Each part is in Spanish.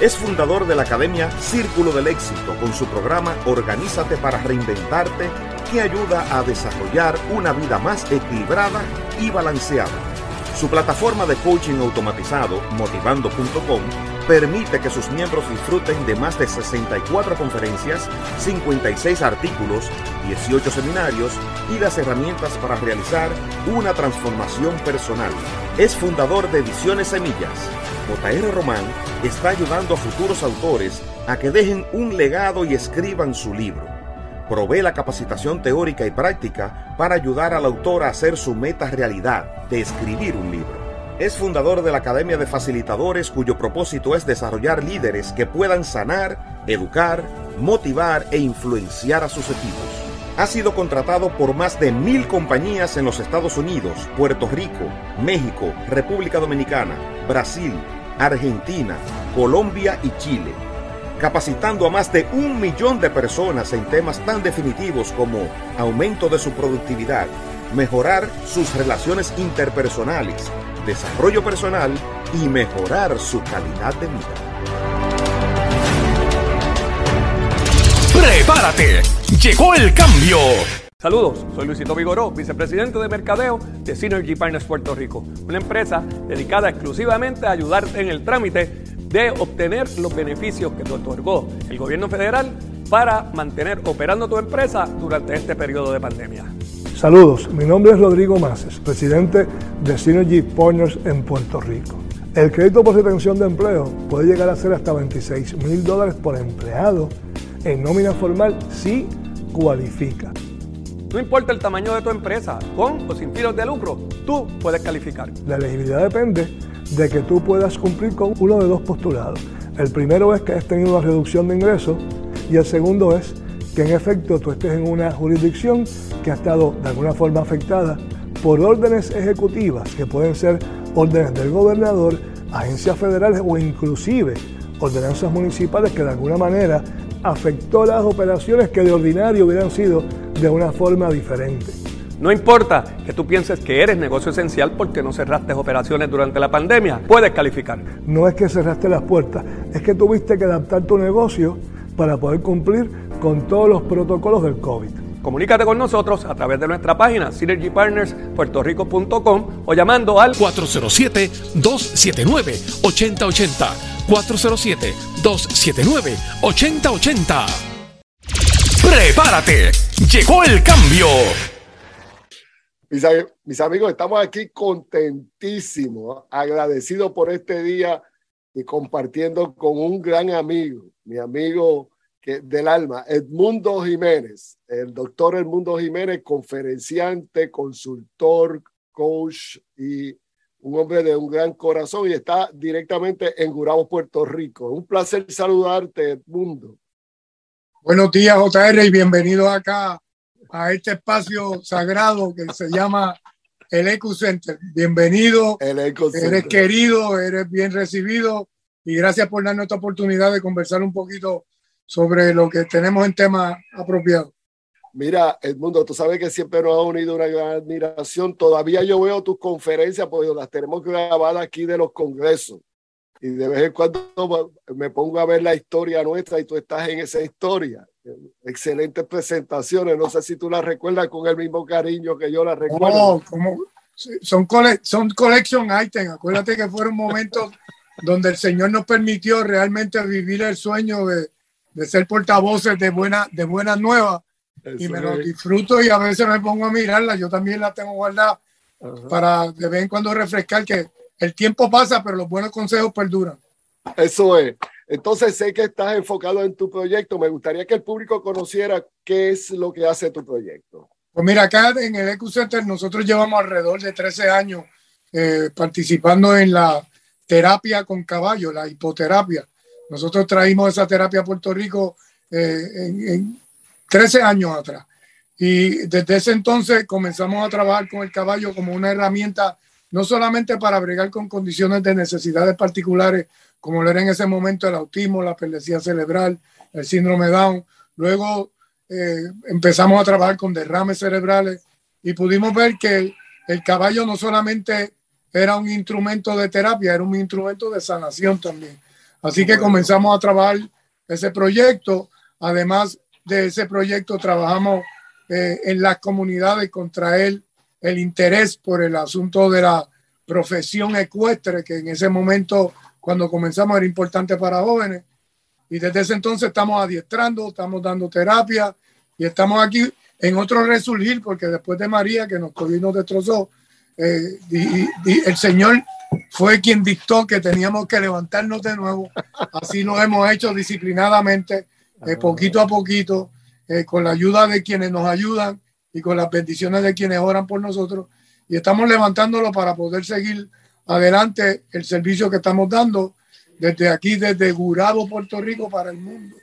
Es fundador de la Academia Círculo del Éxito con su programa Organízate para Reinventarte que ayuda a desarrollar una vida más equilibrada y balanceada. Su plataforma de coaching automatizado, motivando.com, permite que sus miembros disfruten de más de 64 conferencias, 56 artículos, 18 seminarios y las herramientas para realizar una transformación personal. Es fundador de Ediciones Semillas. JR Román está ayudando a futuros autores a que dejen un legado y escriban su libro provee la capacitación teórica y práctica para ayudar al autor a hacer su meta realidad de escribir un libro. Es fundador de la Academia de Facilitadores cuyo propósito es desarrollar líderes que puedan sanar, educar, motivar e influenciar a sus equipos. Ha sido contratado por más de mil compañías en los Estados Unidos, Puerto Rico, México, República Dominicana, Brasil, Argentina, Colombia y Chile capacitando a más de un millón de personas en temas tan definitivos como aumento de su productividad, mejorar sus relaciones interpersonales, desarrollo personal y mejorar su calidad de vida. ¡Prepárate! ¡Llegó el cambio! Saludos, soy Luisito Vigoró, vicepresidente de Mercadeo de Synergy Partners Puerto Rico, una empresa dedicada exclusivamente a ayudarte en el trámite de obtener los beneficios que te otorgó el gobierno federal para mantener operando tu empresa durante este periodo de pandemia. Saludos, mi nombre es Rodrigo Maces, presidente de Synergy Partners en Puerto Rico. El crédito por retención de empleo puede llegar a ser hasta 26 mil dólares por empleado en nómina formal si cualifica. No importa el tamaño de tu empresa, con o sin fines de lucro, tú puedes calificar. La elegibilidad depende de que tú puedas cumplir con uno de dos postulados. El primero es que has tenido una reducción de ingresos y el segundo es que en efecto tú estés en una jurisdicción que ha estado de alguna forma afectada por órdenes ejecutivas, que pueden ser órdenes del gobernador, agencias federales o inclusive ordenanzas municipales que de alguna manera afectó las operaciones que de ordinario hubieran sido de una forma diferente. No importa que tú pienses que eres negocio esencial porque no cerraste operaciones durante la pandemia, puedes calificar. No es que cerraste las puertas, es que tuviste que adaptar tu negocio para poder cumplir con todos los protocolos del COVID. Comunícate con nosotros a través de nuestra página synergypartnerspuertorico.com o llamando al 407-279-8080. 407-279-8080. ¡Prepárate! ¡Llegó el cambio! Mis, amigos, estamos aquí contentísimos, agradecidos por este día y compartiendo con un gran amigo, mi amigo que, del alma, Edmundo Jiménez, el doctor Edmundo Jiménez, conferenciante, consultor, coach y un hombre de un gran corazón y está directamente en Gurabo, Puerto Rico. Un placer saludarte, Edmundo. Buenos días, JR, y bienvenido acá a este espacio sagrado que se llama el Eco Center. Bienvenido, eres querido, eres bien recibido y gracias por darnos esta oportunidad de conversar un poquito sobre lo que tenemos en tema apropiado. Mira, Edmundo, tú sabes que siempre nos ha unido una gran admiración. Todavía yo veo tus conferencias, porque las tenemos grabadas aquí de los congresos. Y de vez en cuando me pongo a ver la historia nuestra y tú estás en esa historia. Excelentes presentaciones. No sé si tú las recuerdas con el mismo cariño que yo las recuerdo. No, como son, cole, son collection items. Acuérdate que fueron momentos donde el Señor nos permitió realmente vivir el sueño de, de ser portavoces de, buena, de buenas nuevas y me lo disfruto y a veces me pongo a mirarla. Yo también la tengo guardada para de vez en cuando refrescar que el tiempo pasa, pero los buenos consejos perduran. Eso es. Entonces sé que estás enfocado en tu proyecto. Me gustaría que el público conociera qué es lo que hace tu proyecto. Pues mira, acá en el Ecu Center nosotros llevamos alrededor de 13 años eh, participando en la terapia con caballo, la hipoterapia. Nosotros traímos esa terapia a Puerto Rico eh, en, 13 años atrás. Y desde ese entonces comenzamos a trabajar con el caballo como una herramienta no solamente para bregar con condiciones de necesidades particulares, como lo era en ese momento el autismo, la perlesía cerebral, el síndrome Down. Luego eh, empezamos a trabajar con derrames cerebrales y pudimos ver que el caballo no solamente era un instrumento de terapia, era un instrumento de sanación también. Así que comenzamos a trabajar ese proyecto. Además, de ese proyecto trabajamos eh, en las comunidades contra él el interés por el asunto de la profesión ecuestre, que en ese momento, cuando comenzamos, era importante para jóvenes. Y desde ese entonces estamos adiestrando, estamos dando terapia y estamos aquí en otro resurgir, porque después de María, que nos cogió y nos destrozó, eh, y, el Señor fue quien dictó que teníamos que levantarnos de nuevo. Así lo hemos hecho disciplinadamente eh, poquito a poquito, eh, con la ayuda de quienes nos ayudan y con las bendiciones de quienes oran por nosotros. Y estamos levantándolo para poder seguir adelante el servicio que estamos dando desde aquí, desde Gurabo, Puerto Rico, para el mundo.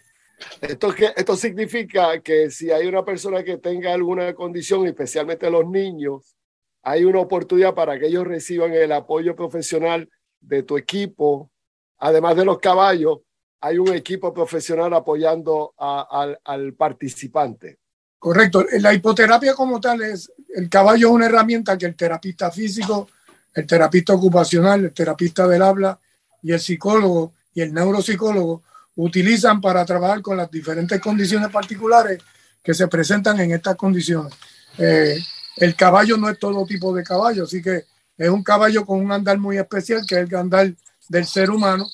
Esto, que, esto significa que si hay una persona que tenga alguna condición, especialmente los niños, hay una oportunidad para que ellos reciban el apoyo profesional de tu equipo, además de los caballos, hay un equipo profesional apoyando al, participante. Correcto. La hipoterapia como tal es, el caballo es una herramienta que el terapista físico, el terapista ocupacional, el terapista del habla y el psicólogo y el neuropsicólogo utilizan para trabajar con las diferentes condiciones particulares que se presentan en estas condiciones. Eh, el caballo no es todo tipo de caballo, así que es un caballo con un andar muy especial, que es el andar del ser humano,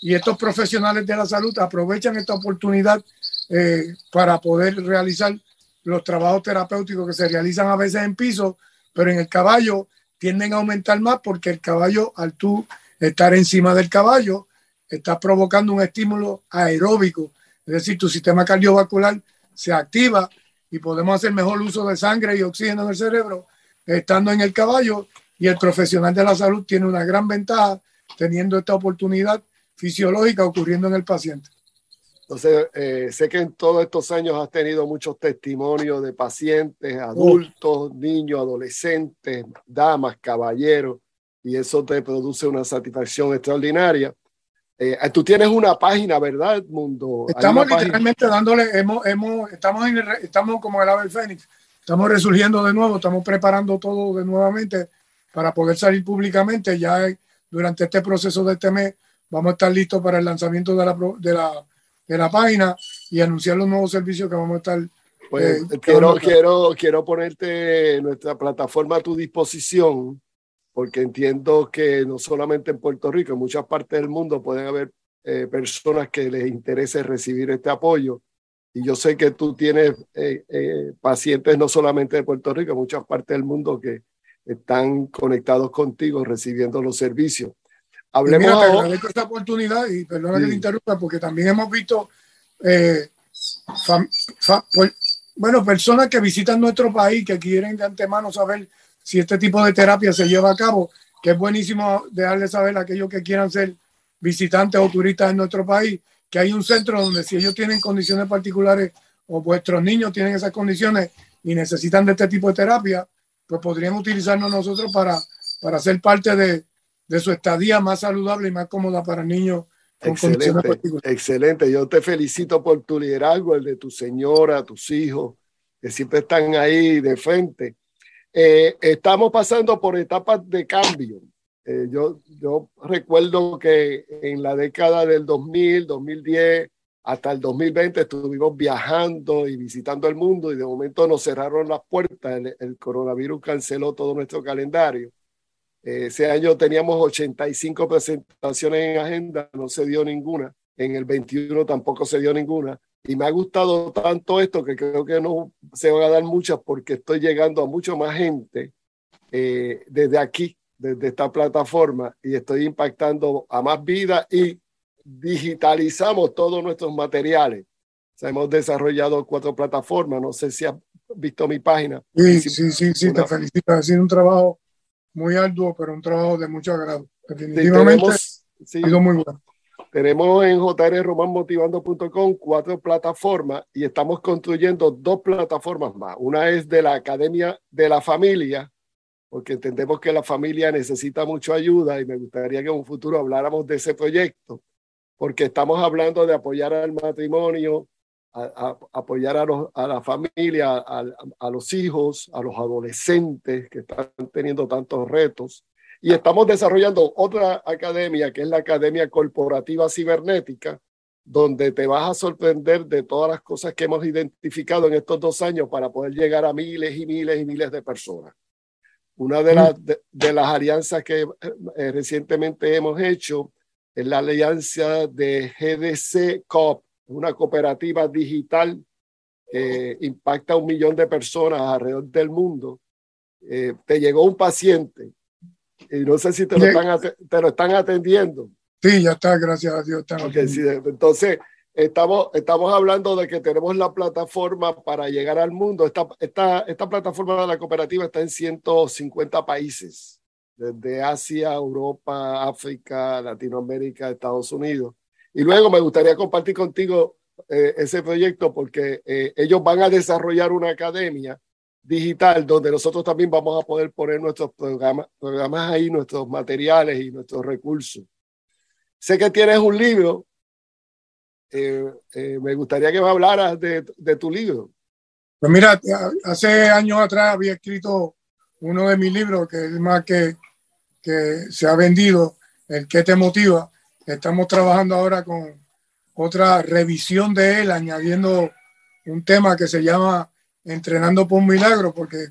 y estos profesionales de la salud aprovechan esta oportunidad eh, para poder realizar los trabajos terapéuticos que se realizan a veces en piso, pero en el caballo tienden a aumentar más porque el caballo, al tú estar encima del caballo, está provocando un estímulo aeróbico, es decir, tu sistema cardiovascular se activa y podemos hacer mejor uso de sangre y oxígeno en el cerebro estando en el caballo y el profesional de la salud tiene una gran ventaja teniendo esta oportunidad fisiológica ocurriendo en el paciente. Entonces, eh, sé que en todos estos años has tenido muchos testimonios de pacientes, adultos, niños, adolescentes, damas, caballeros, y eso te produce una satisfacción extraordinaria. Eh, tú tienes una página, ¿verdad, Mundo? Estamos literalmente dándole, hemos, hemos, estamos, en estamos como el ave fénix, estamos resurgiendo de nuevo, estamos preparando todo de nuevamente para poder salir públicamente. Ya durante este proceso de este mes vamos a estar listos para el lanzamiento de la, de la, de la página y anunciar los nuevos servicios que vamos a estar. Pues eh, quiero, quiero, quiero ponerte nuestra plataforma a tu disposición, porque entiendo que no solamente en Puerto Rico, en muchas partes del mundo pueden haber eh, personas que les interese recibir este apoyo. Y yo sé que tú tienes eh, pacientes no solamente de Puerto Rico, en muchas partes del mundo que están conectados contigo recibiendo los servicios. Hablemos mira, te agradezco esta oportunidad y perdona que te interrumpa porque también hemos visto, eh, pues, bueno, personas que visitan nuestro país que quieren de antemano saber si este tipo de terapia se lleva a cabo, que es buenísimo dejarles saber a aquellos que quieran ser visitantes o turistas en nuestro país, que hay un centro donde si ellos tienen condiciones particulares o vuestros niños tienen esas condiciones y necesitan de este tipo de terapia, pues podrían utilizarnos nosotros para, para ser parte de, de su estadía más saludable y más cómoda para niños con excelente, excelente. Yo te felicito por tu liderazgo, el de tu señora, tus hijos, que siempre están ahí de frente. Eh, estamos pasando por etapas de cambio. Eh, yo, yo recuerdo que en la década del 2000, 2010, hasta el 2020 estuvimos viajando y visitando el mundo y de momento nos cerraron las puertas. El, coronavirus canceló todo nuestro calendario. Eh, ese año teníamos 85 presentaciones en agenda, no se dio ninguna. En el 21 tampoco se dio ninguna. Y me ha gustado tanto esto que creo que no se van a dar muchas porque estoy llegando a mucho más gente eh, desde aquí desde esta plataforma y estoy impactando a más vida y digitalizamos todos nuestros materiales. hemos desarrollado cuatro plataformas. No sé si has visto mi página. Sí, sí, sí, sí, te felicito. Ha sido un trabajo muy arduo, pero un trabajo de mucho agrado. Definitivamente ha sido muy bueno. Tenemos en jrromanmotivando.com cuatro plataformas y estamos construyendo dos plataformas más. Una es de la Academia de la Familia, porque entendemos que la familia necesita mucha ayuda y me gustaría que en un futuro habláramos de ese proyecto, porque estamos hablando de apoyar al matrimonio, a, apoyar a, los, a, la familia, a, a, los hijos, a los adolescentes que están teniendo tantos retos. Y estamos desarrollando otra academia, que es la Academia Corporativa Cibernética, donde te vas a sorprender de todas las cosas que hemos identificado en estos dos años para poder llegar a miles y miles y miles de personas. Una de, las, de, las alianzas que eh, recientemente hemos hecho es la alianza de GDC Coop, una cooperativa digital que impacta a un millón de personas alrededor del mundo. Eh, te llegó un paciente y no sé si te lo, están, te lo están atendiendo. Sí, ya está, gracias a Dios. entonces, Estamos, estamos hablando de que tenemos la plataforma para llegar al mundo. Esta, esta, esta plataforma de la cooperativa está en 150 países, desde Asia, Europa, África, Latinoamérica, Estados Unidos. Y luego me gustaría compartir contigo eh, ese proyecto porque eh, ellos van a desarrollar una academia digital donde nosotros también vamos a poder poner nuestros programas, programas ahí, nuestros materiales y nuestros recursos. Sé que tienes un libro eh, eh, me gustaría que me hablaras de, de, tu libro. Pues mira, hace años atrás había escrito uno de mis libros, que es más que, que se ha vendido, El que te motiva. Estamos trabajando ahora con otra revisión de él, añadiendo un tema que se llama Entrenando por un Milagro, porque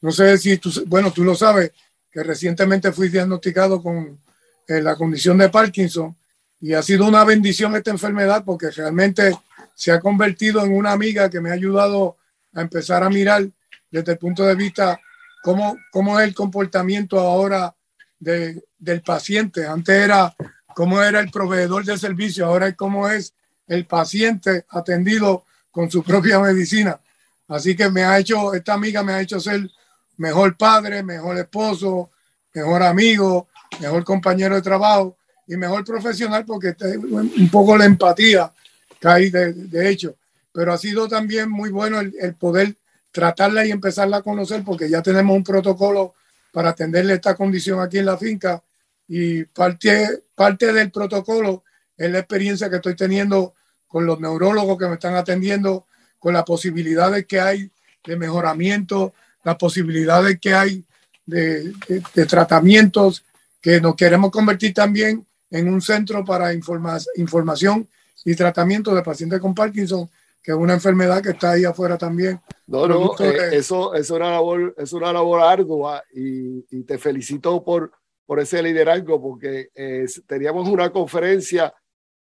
no sé si tú, bueno, tú lo sabes, que recientemente fui diagnosticado con eh, la condición de Parkinson y ha sido una bendición esta enfermedad porque realmente se ha convertido en una amiga que me ha ayudado a empezar a mirar desde el punto de vista cómo, cómo es el comportamiento ahora de, del paciente. Antes era cómo era el proveedor de servicio, ahora es cómo es el paciente atendido con su propia medicina. Así que me ha hecho, esta amiga me ha hecho ser mejor padre, mejor esposo, mejor amigo, mejor compañero de trabajo y mejor profesional porque un poco la empatía que hay de, hecho. Pero ha sido también muy bueno el, poder tratarla y empezarla a conocer porque ya tenemos un protocolo para atenderle esta condición aquí en la finca y parte, parte del protocolo es la experiencia que estoy teniendo con los neurólogos que me están atendiendo, con las posibilidades que hay de mejoramiento, las posibilidades que hay de, de tratamientos, que nos queremos convertir también en un centro para información y tratamiento de pacientes con Parkinson, que es una enfermedad que está ahí afuera también. No, no, eh, eso es una labor, es una labor ardua y, te felicito por, por ese liderazgo, porque eh, teníamos una conferencia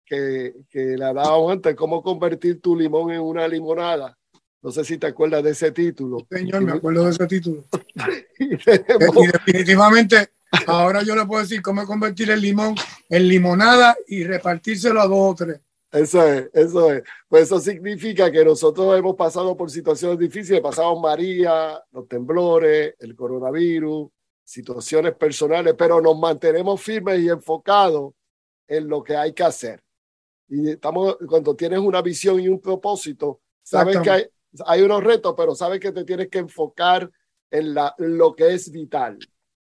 que, que la dábamos antes, cómo convertir tu limón en una limonada. No sé si te acuerdas de ese título. Señor, me acuerdo de ese título. y definitivamente Ahora yo le puedo decir cómo convertir el limón en limonada y repartírselo a dos o tres. Eso es, eso es. Pues eso significa que nosotros hemos pasado por situaciones difíciles, pasamos María, los temblores, el coronavirus, situaciones personales, pero nos mantenemos firmes y enfocados en lo que hay que hacer. Y estamos, cuando tienes una visión y un propósito, sabes que hay, hay unos retos, pero sabes que te tienes que enfocar en, la, en lo que es vital.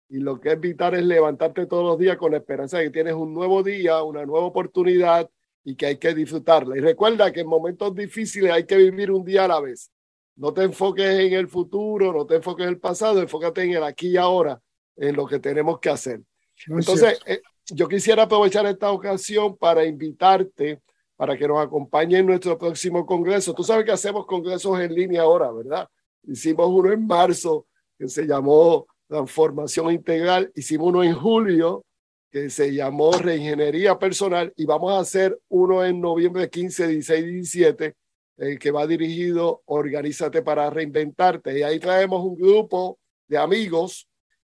Y lo que es vital es levantarte todos los días con la esperanza de que tienes un nuevo día, una nueva oportunidad y que hay que disfrutarla. Y recuerda que en momentos difíciles hay que vivir un día a la vez. No te enfoques en el futuro, no te enfoques en el pasado, enfócate en el aquí y ahora, en lo que tenemos que hacer. Entonces, yo quisiera aprovechar esta ocasión para invitarte para que nos acompañe en nuestro próximo congreso. Tú sabes que hacemos congresos en línea ahora, ¿verdad? Hicimos uno en marzo que se llamó Transformación Integral, hicimos uno en julio que se llamó Reingeniería Personal y vamos a hacer uno en noviembre 15, 16 y 17 el que va dirigido Organízate para Reinventarte. Y ahí traemos un grupo de amigos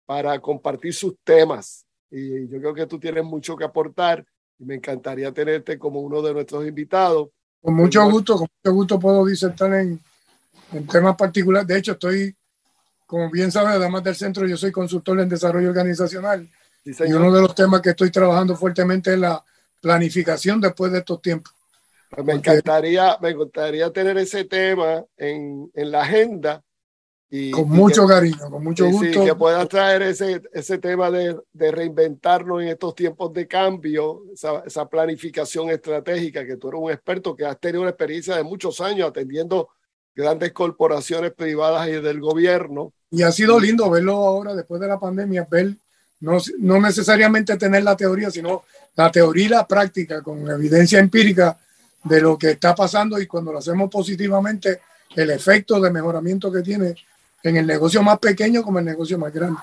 para compartir sus temas. Y yo creo que tú tienes mucho que aportar y me encantaría tenerte como uno de nuestros invitados. Con mucho gusto, con mucho gusto puedo disertar en, en temas particulares. De hecho, estoy, como bien sabes, además del centro, yo soy consultor en desarrollo organizacional. y uno de los temas que estoy trabajando fuertemente es la planificación después de estos tiempos. Pues me encantaría, me encantaría tener ese tema en, en la agenda. Y, con mucho cariño, con mucho gusto. Sí, que pueda traer ese, ese tema de, de, reinventarnos en estos tiempos de cambio, esa, esa, planificación estratégica, que tú eres un experto que has tenido una experiencia de muchos años atendiendo grandes corporaciones privadas y del gobierno. Y ha sido lindo verlo ahora, después de la pandemia, ver no, no necesariamente tener la teoría, sino la teoría y la práctica con evidencia empírica de lo que está pasando y cuando lo hacemos positivamente, el efecto de mejoramiento que tiene en el negocio más pequeño como el negocio más grande.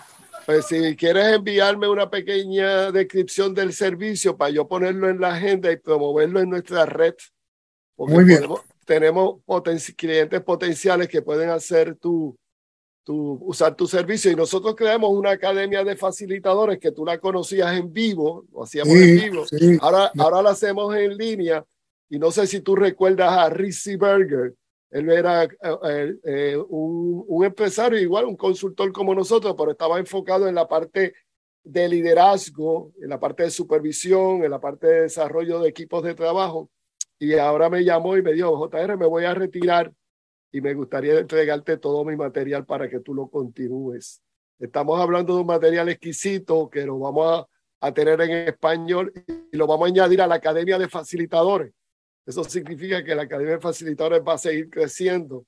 Pues si quieres enviarme una pequeña descripción del servicio para yo ponerlo en la agenda y promoverlo en nuestra red. Muy bien. tenemos clientes potenciales que pueden hacer tu, tu, usar tu servicio y nosotros creamos una academia de facilitadores que tú la conocías en vivo, lo hacíamos en vivo. Ahora, ahora la hacemos en línea y no sé si tú recuerdas a Rizzi Berger. Él era eh, eh, un, un, empresario, igual un consultor como nosotros, pero estaba enfocado en la parte de liderazgo, en la parte de supervisión, en la parte de desarrollo de equipos de trabajo. Y ahora me llamó y me dijo, JR, me voy a retirar y me gustaría entregarte todo mi material para que tú lo continúes. Estamos hablando de un material exquisito que lo vamos a tener en español y lo vamos a añadir a la Academia de Facilitadores eso significa que la Academia de Facilitadores va a seguir creciendo.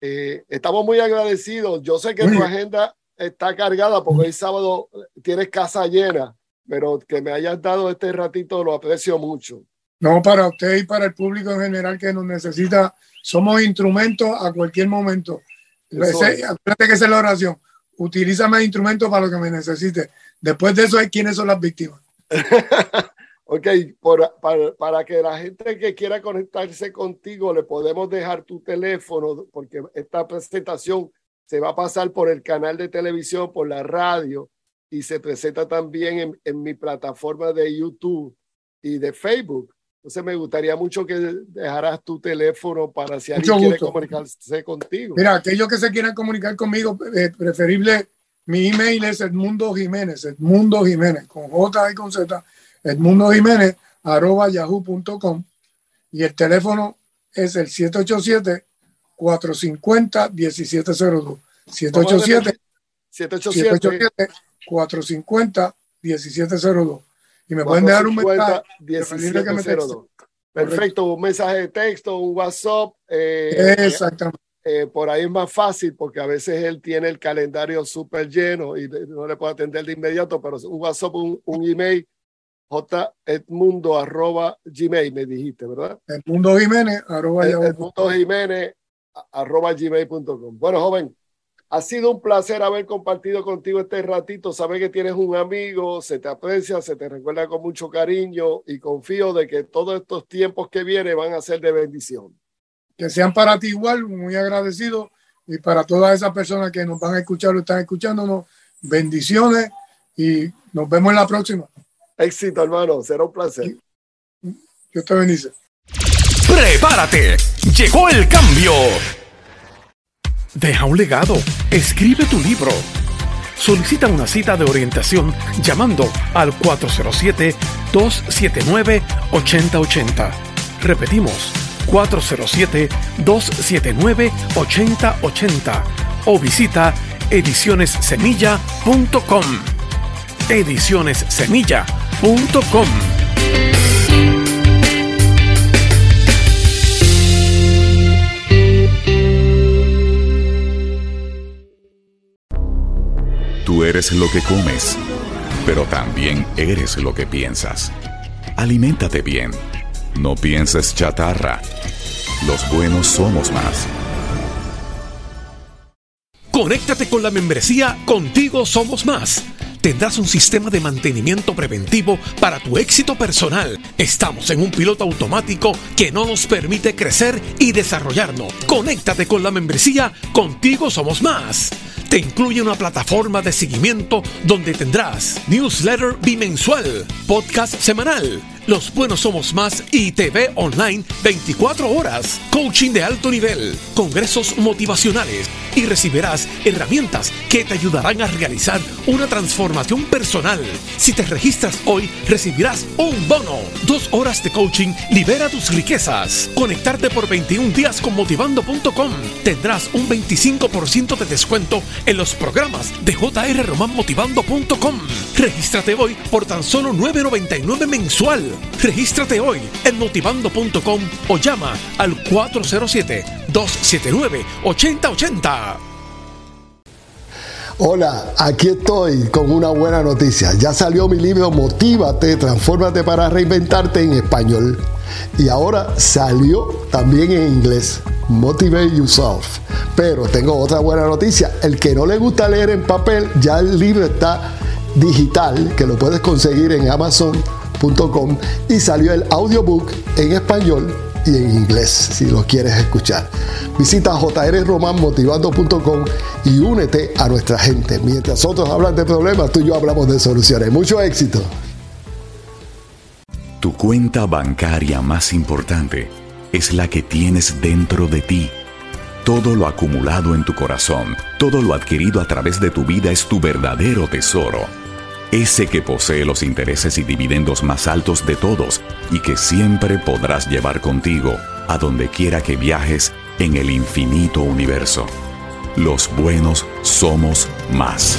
Eh, estamos muy agradecidos. Yo sé que tu agenda está cargada porque hoy sábado tienes casa llena, pero que me hayas dado este ratito lo aprecio mucho. No, para usted y para el público en general que nos necesita, somos instrumentos a cualquier momento. Acuérdate que esa es la oración. Utilízame instrumentos para lo que me necesite. Después de eso quiénes son las víctimas. Ok, por, para, para, que la gente que quiera conectarse contigo le podemos dejar tu teléfono, porque esta presentación se va a pasar por el canal de televisión, por la radio, y se presenta también en, en mi plataforma de YouTube y de Facebook. Entonces me gustaría mucho que dejaras tu teléfono para si alguien quiere comunicarse contigo. Mira, aquellos que se quieran comunicar conmigo, eh, preferible, mi email es Edmundo Jiménez, Edmundo Jiménez, con J y con Z Edmundo Jiménez, arroba yahoo.com y el teléfono es el 787-450-1702. 787-450-1702. Y me pueden dejar un mensaje. Perfecto, un mensaje de texto, un WhatsApp. Eh, Exactamente. Eh, por ahí es más fácil porque a veces él tiene el calendario súper lleno y no le puedo atender de inmediato, pero un WhatsApp, un, un email Edmundo arroba gmail, me dijiste, ¿verdad? Edmundo Jiménez arroba Edmundo Jiménez arroba gmail.com. Bueno, joven, ha sido un placer haber compartido contigo este ratito. Sabes que tienes un amigo, se te aprecia, se te recuerda con mucho cariño y confío de que todos estos tiempos que vienen van a ser de bendición. Que sean para ti igual, muy agradecido y para todas esas personas que nos van a escuchar o están escuchándonos, bendiciones y nos vemos en la próxima. Éxito, hermano. Será un placer. Dios te bendice. Prepárate. Llegó el cambio. Deja un legado. Escribe tu libro. Solicita una cita de orientación llamando al 407-279-8080. Repetimos, 407-279-8080 o visita edicionessemilla.com. Ediciones Semilla www.radiomaría.com. Tú eres lo que comes, pero también eres lo que piensas. Aliméntate bien, no pienses chatarra. Los buenos somos más. Conéctate con la membresía Contigo Somos Más tendrás un sistema de mantenimiento preventivo para tu éxito personal. Estamos en un piloto automático que no nos permite crecer y desarrollarnos. Conéctate con la membresía Contigo Somos Más. Te incluye una plataforma de seguimiento donde tendrás newsletter bimensual, podcast semanal los Buenos Somos Más y TV online 24 horas, coaching de alto nivel, congresos motivacionales y recibirás herramientas que te ayudarán a realizar una transformación personal. Si te registras hoy, recibirás un bono. Dos horas de coaching libera tus riquezas. Conectarte por 21 días con motivando.com. Tendrás un 25% de descuento en los programas de jrromanmotivando.com. Regístrate hoy por tan solo 9.99 mensual. Regístrate hoy en motivando.com o llama al 407-279-8080. Hola, aquí estoy con una buena noticia. Ya salió mi libro Motívate, Transfórmate para Reinventarte en español. Y ahora salió también en inglés. Motivate Yourself. Pero tengo otra buena noticia. El que no le gusta leer en papel, ya el libro está digital, que lo puedes conseguir en Amazon y salió el audiobook en español y en inglés si lo quieres escuchar. Visita jrromanmotivando.com y únete a nuestra gente. Mientras otros hablan de problemas, tú y yo hablamos de soluciones. Mucho éxito. Tu cuenta bancaria más importante es la que tienes dentro de ti. Todo lo acumulado en tu corazón, todo lo adquirido a través de tu vida es tu verdadero tesoro ese que posee los intereses y dividendos más altos de todos y que siempre podrás llevar contigo a donde quiera que viajes en el infinito universo. Los buenos somos más.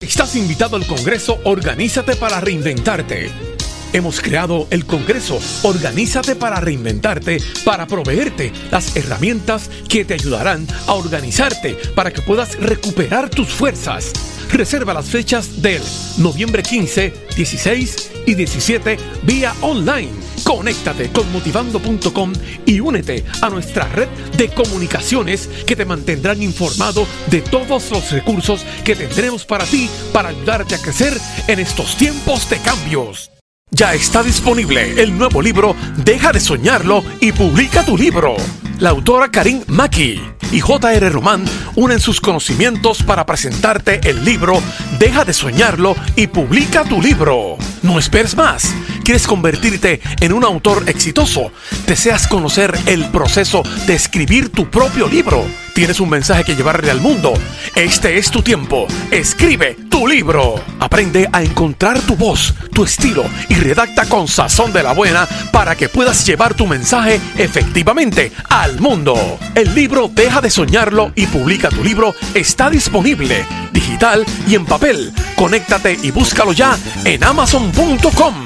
Estás invitado al Congreso Organízate para Reinventarte Hemos creado el Congreso Organízate para reinventarte, para proveerte las herramientas que te ayudarán a organizarte para que puedas recuperar tus fuerzas. Reserva las fechas del noviembre 15, 16 y 17 vía online. Conéctate con motivando.com y únete a nuestra red de comunicaciones que te mantendrán informado de todos los recursos que tendremos para ti para ayudarte a crecer en estos tiempos de cambios. Ya está disponible el nuevo libro Deja de soñarlo y publica tu libro. La autora Karim Maki y J.R. Román unen sus conocimientos para presentarte el libro Deja de soñarlo y publica tu libro. No esperes más. ¿Quieres convertirte en un autor exitoso? ¿Deseas conocer el proceso de escribir tu propio libro? ¿Tienes un mensaje que llevarle al mundo? Este es tu tiempo. Escribe tu libro. Aprende a encontrar tu voz, tu estilo y redacta con sazón de la buena para que puedas llevar tu mensaje efectivamente al mundo. El libro Deja de soñarlo y publica tu libro está disponible, digital y en papel. Conéctate y búscalo ya en amazon.com.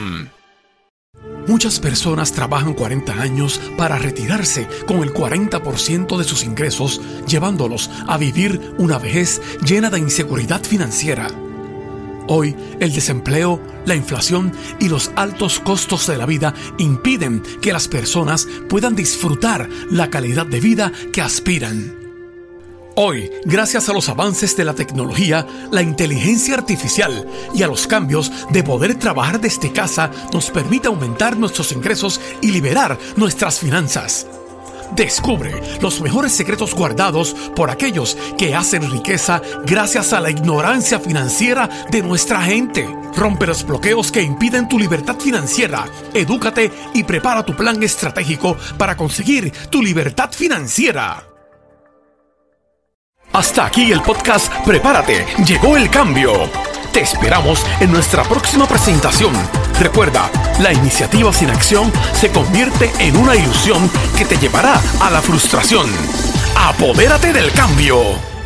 Muchas personas trabajan 40 años para retirarse con el 40% de sus ingresos, llevándolos a vivir una vejez llena de inseguridad financiera. Hoy, el desempleo, la inflación y los altos costos de la vida impiden que las personas puedan disfrutar la calidad de vida que aspiran. Hoy, gracias a los avances de la tecnología, la inteligencia artificial y a los cambios de poder trabajar desde casa, nos permite aumentar nuestros ingresos y liberar nuestras finanzas. Descubre los mejores secretos guardados por aquellos que hacen riqueza gracias a la ignorancia financiera de nuestra gente. Rompe los bloqueos que impiden tu libertad financiera. Edúcate y prepara tu plan estratégico para conseguir tu libertad financiera. Hasta aquí el podcast Prepárate, llegó el cambio. Te esperamos en nuestra próxima presentación. Recuerda, la iniciativa sin acción se convierte en una ilusión que te llevará a la frustración. Apodérate del cambio.